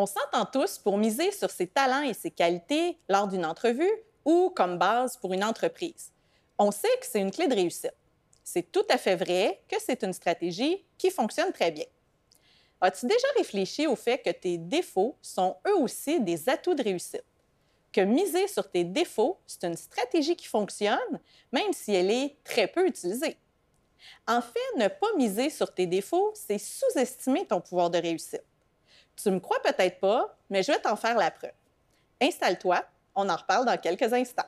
On s'entend tous pour miser sur ses talents et ses qualités lors d'une entrevue ou comme base pour une entreprise. On sait que c'est une clé de réussite. C'est tout à fait vrai que c'est une stratégie qui fonctionne très bien. As-tu déjà réfléchi au fait que tes défauts sont eux aussi des atouts de réussite? Que miser sur tes défauts, c'est une stratégie qui fonctionne, même si elle est très peu utilisée. En fait, ne pas miser sur tes défauts, c'est sous-estimer ton pouvoir de réussite. Tu me crois peut-être pas, mais je vais t'en faire la preuve. Installe-toi, on en reparle dans quelques instants.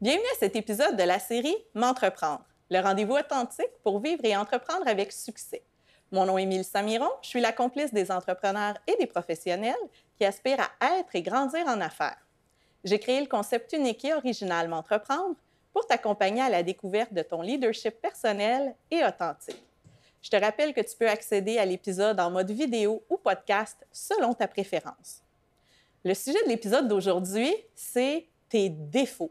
Bienvenue à cet épisode de la série M'entreprendre le rendez-vous authentique pour vivre et entreprendre avec succès. Mon nom est Émile Samiron, je suis la complice des entrepreneurs et des professionnels qui aspirent à être et grandir en affaires. J'ai créé le concept unique et original M'entreprendre pour t'accompagner à la découverte de ton leadership personnel et authentique. Je te rappelle que tu peux accéder à l'épisode en mode vidéo ou podcast selon ta préférence. Le sujet de l'épisode d'aujourd'hui, c'est tes défauts.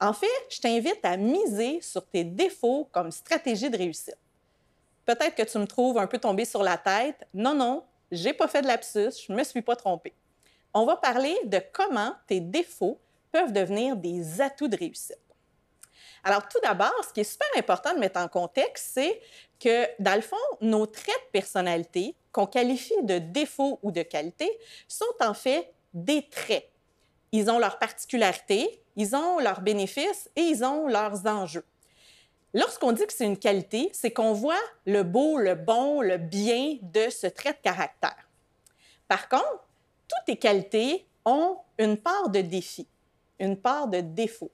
En fait, je t'invite à miser sur tes défauts comme stratégie de réussite. Peut-être que tu me trouves un peu tombé sur la tête. Non, non, j'ai pas fait de lapsus, je me suis pas trompée. On va parler de comment tes défauts peuvent devenir des atouts de réussite. Alors, tout d'abord, ce qui est super important de mettre en contexte, c'est que, dans le fond, nos traits de personnalité, qu'on qualifie de défauts ou de qualités, sont en fait des traits. Ils ont leurs particularités, ils ont leurs bénéfices et ils ont leurs enjeux. Lorsqu'on dit que c'est une qualité, c'est qu'on voit le beau, le bon, le bien de ce trait de caractère. Par contre, toutes les qualités ont une part de défi, une part de défaut.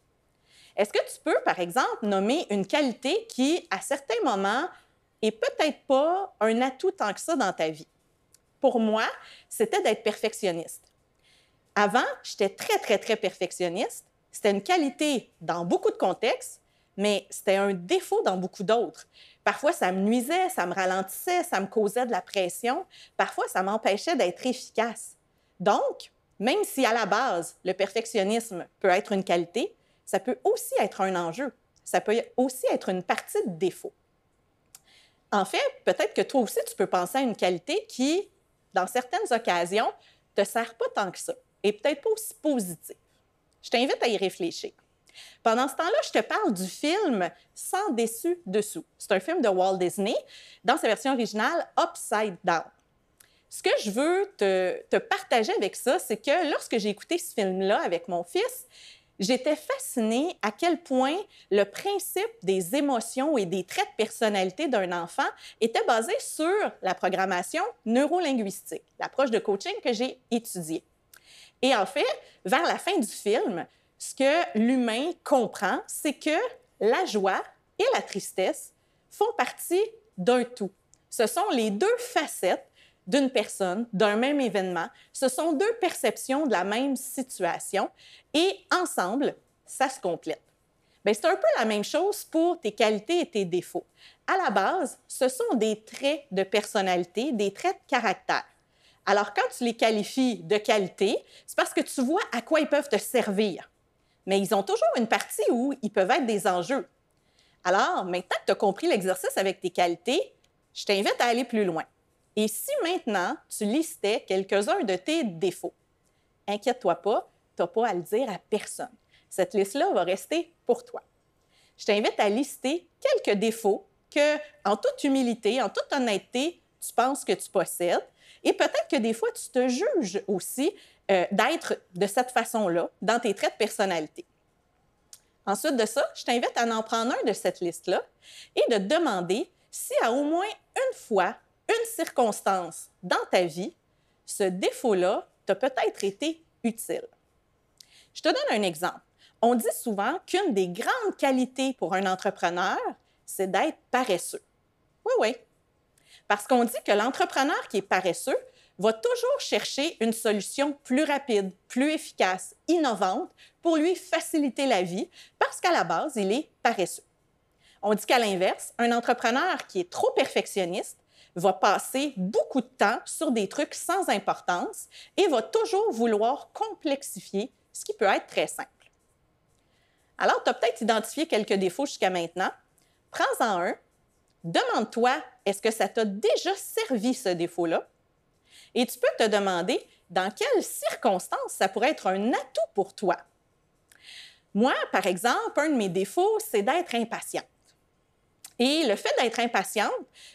Est-ce que tu peux, par exemple, nommer une qualité qui, à certains moments, est peut-être pas un atout tant que ça dans ta vie? Pour moi, c'était d'être perfectionniste. Avant, j'étais très, très, très perfectionniste c'était une qualité dans beaucoup de contextes, mais c'était un défaut dans beaucoup d'autres. Parfois, ça me nuisait, ça me ralentissait, ça me causait de la pression. Parfois, ça m'empêchait d'être efficace. Donc, même si à la base, le perfectionnisme peut être une qualité, ça peut aussi être un enjeu. Ça peut aussi être une partie de défaut. En fait, peut-être que toi aussi, tu peux penser à une qualité qui, dans certaines occasions, te sert pas tant que ça et peut-être pas aussi positive. Je t'invite à y réfléchir. Pendant ce temps-là, je te parle du film Sans déçu dessous. C'est un film de Walt Disney dans sa version originale Upside Down. Ce que je veux te, te partager avec ça, c'est que lorsque j'ai écouté ce film-là avec mon fils, j'étais fascinée à quel point le principe des émotions et des traits de personnalité d'un enfant était basé sur la programmation neurolinguistique, l'approche de coaching que j'ai étudiée. Et en fait, vers la fin du film, ce que l'humain comprend, c'est que la joie et la tristesse font partie d'un tout. Ce sont les deux facettes d'une personne, d'un même événement. Ce sont deux perceptions de la même situation et ensemble, ça se complète. Ben, c'est un peu la même chose pour tes qualités et tes défauts. À la base, ce sont des traits de personnalité, des traits de caractère. Alors, quand tu les qualifies de qualité, c'est parce que tu vois à quoi ils peuvent te servir. Mais ils ont toujours une partie où ils peuvent être des enjeux. Alors, maintenant que tu as compris l'exercice avec tes qualités, je t'invite à aller plus loin. Et si maintenant tu listais quelques-uns de tes défauts, inquiète-toi pas, tu n'as pas à le dire à personne. Cette liste-là va rester pour toi. Je t'invite à lister quelques défauts que, en toute humilité, en toute honnêteté, tu penses que tu possèdes et peut-être que des fois, tu te juges aussi euh, d'être de cette façon-là dans tes traits de personnalité. Ensuite de ça, je t'invite à en prendre un de cette liste-là et de demander si à au moins une fois, une circonstance dans ta vie, ce défaut-là t'a peut-être été utile. Je te donne un exemple. On dit souvent qu'une des grandes qualités pour un entrepreneur, c'est d'être paresseux. Oui, oui, parce qu'on dit que l'entrepreneur qui est paresseux va toujours chercher une solution plus rapide, plus efficace, innovante pour lui faciliter la vie parce qu'à la base, il est paresseux. On dit qu'à l'inverse, un entrepreneur qui est trop perfectionniste va passer beaucoup de temps sur des trucs sans importance et va toujours vouloir complexifier ce qui peut être très simple. Alors, tu as peut-être identifié quelques défauts jusqu'à maintenant. Prends-en un. Demande-toi, est-ce que ça t'a déjà servi ce défaut-là? Et tu peux te demander dans quelles circonstances ça pourrait être un atout pour toi? Moi, par exemple, un de mes défauts, c'est d'être impatiente. Et le fait d'être impatiente,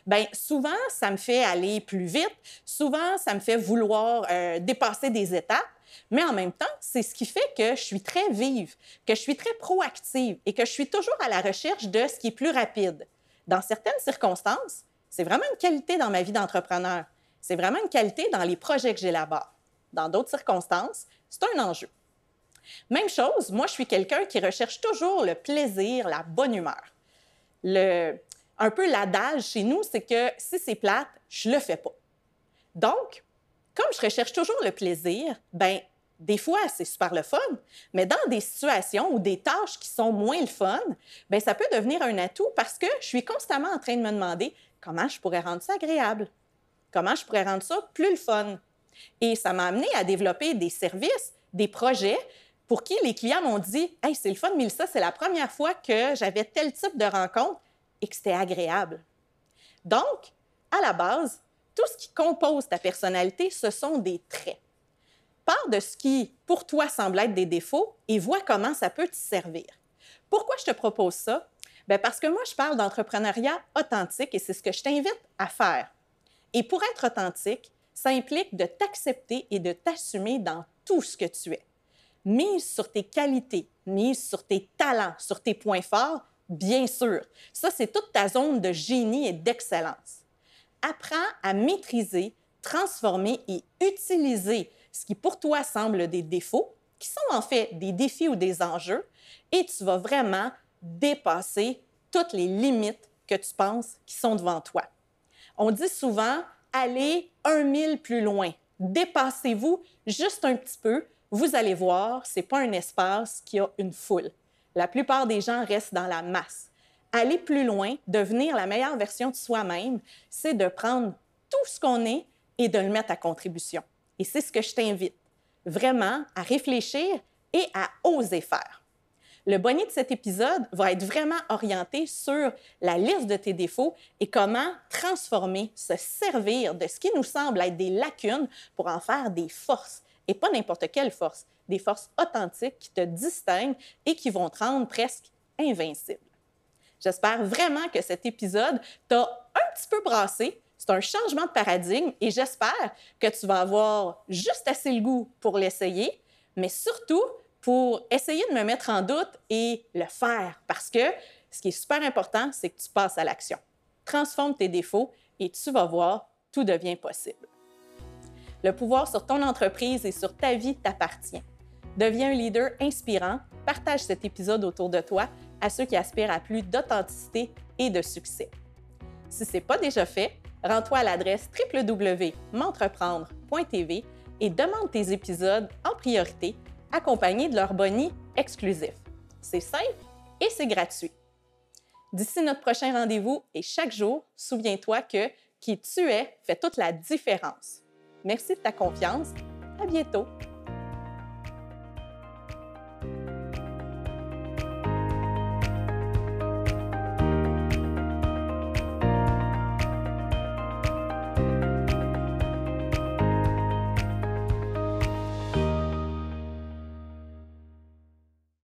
bien, souvent, ça me fait aller plus vite, souvent, ça me fait vouloir euh, dépasser des étapes, mais en même temps, c'est ce qui fait que je suis très vive, que je suis très proactive et que je suis toujours à la recherche de ce qui est plus rapide. Dans certaines circonstances, c'est vraiment une qualité dans ma vie d'entrepreneur. C'est vraiment une qualité dans les projets que j'élabore. Dans d'autres circonstances, c'est un enjeu. Même chose, moi, je suis quelqu'un qui recherche toujours le plaisir, la bonne humeur. Le, un peu l'adage chez nous, c'est que si c'est plate, je le fais pas. Donc, comme je recherche toujours le plaisir, ben des fois, c'est super le fun, mais dans des situations ou des tâches qui sont moins le fun, ben ça peut devenir un atout parce que je suis constamment en train de me demander comment je pourrais rendre ça agréable, comment je pourrais rendre ça plus le fun. Et ça m'a amené à développer des services, des projets pour qui les clients m'ont dit Hey, c'est le fun, Mélissa, c'est la première fois que j'avais tel type de rencontre et que c'était agréable. Donc, à la base, tout ce qui compose ta personnalité, ce sont des traits. Pars de ce qui, pour toi, semble être des défauts et vois comment ça peut te servir. Pourquoi je te propose ça? Bien parce que moi, je parle d'entrepreneuriat authentique et c'est ce que je t'invite à faire. Et pour être authentique, ça implique de t'accepter et de t'assumer dans tout ce que tu es. Mise sur tes qualités, mise sur tes talents, sur tes points forts, bien sûr. Ça, c'est toute ta zone de génie et d'excellence. Apprends à maîtriser, transformer et utiliser ce qui pour toi semble des défauts, qui sont en fait des défis ou des enjeux, et tu vas vraiment dépasser toutes les limites que tu penses qui sont devant toi. On dit souvent, allez un mille plus loin, dépassez-vous juste un petit peu, vous allez voir, ce n'est pas un espace qui a une foule. La plupart des gens restent dans la masse. Aller plus loin, devenir la meilleure version de soi-même, c'est de prendre tout ce qu'on est et de le mettre à contribution. Et c'est ce que je t'invite, vraiment à réfléchir et à oser faire. Le bonnet de cet épisode va être vraiment orienté sur la liste de tes défauts et comment transformer, se servir de ce qui nous semble être des lacunes pour en faire des forces. Et pas n'importe quelle force, des forces authentiques qui te distinguent et qui vont te rendre presque invincible. J'espère vraiment que cet épisode t'a un petit peu brassé, c'est un changement de paradigme et j'espère que tu vas avoir juste assez le goût pour l'essayer, mais surtout pour essayer de me mettre en doute et le faire parce que ce qui est super important, c'est que tu passes à l'action. Transforme tes défauts et tu vas voir, tout devient possible. Le pouvoir sur ton entreprise et sur ta vie t'appartient. Deviens un leader inspirant, partage cet épisode autour de toi à ceux qui aspirent à plus d'authenticité et de succès. Si ce n'est pas déjà fait, rends-toi à l'adresse www.m'entreprendre.tv et demande tes épisodes en priorité, accompagnés de leur boni exclusif. C'est simple et c'est gratuit. D'ici notre prochain rendez-vous et chaque jour, souviens-toi que qui tu es fait toute la différence. Merci de ta confiance. À bientôt.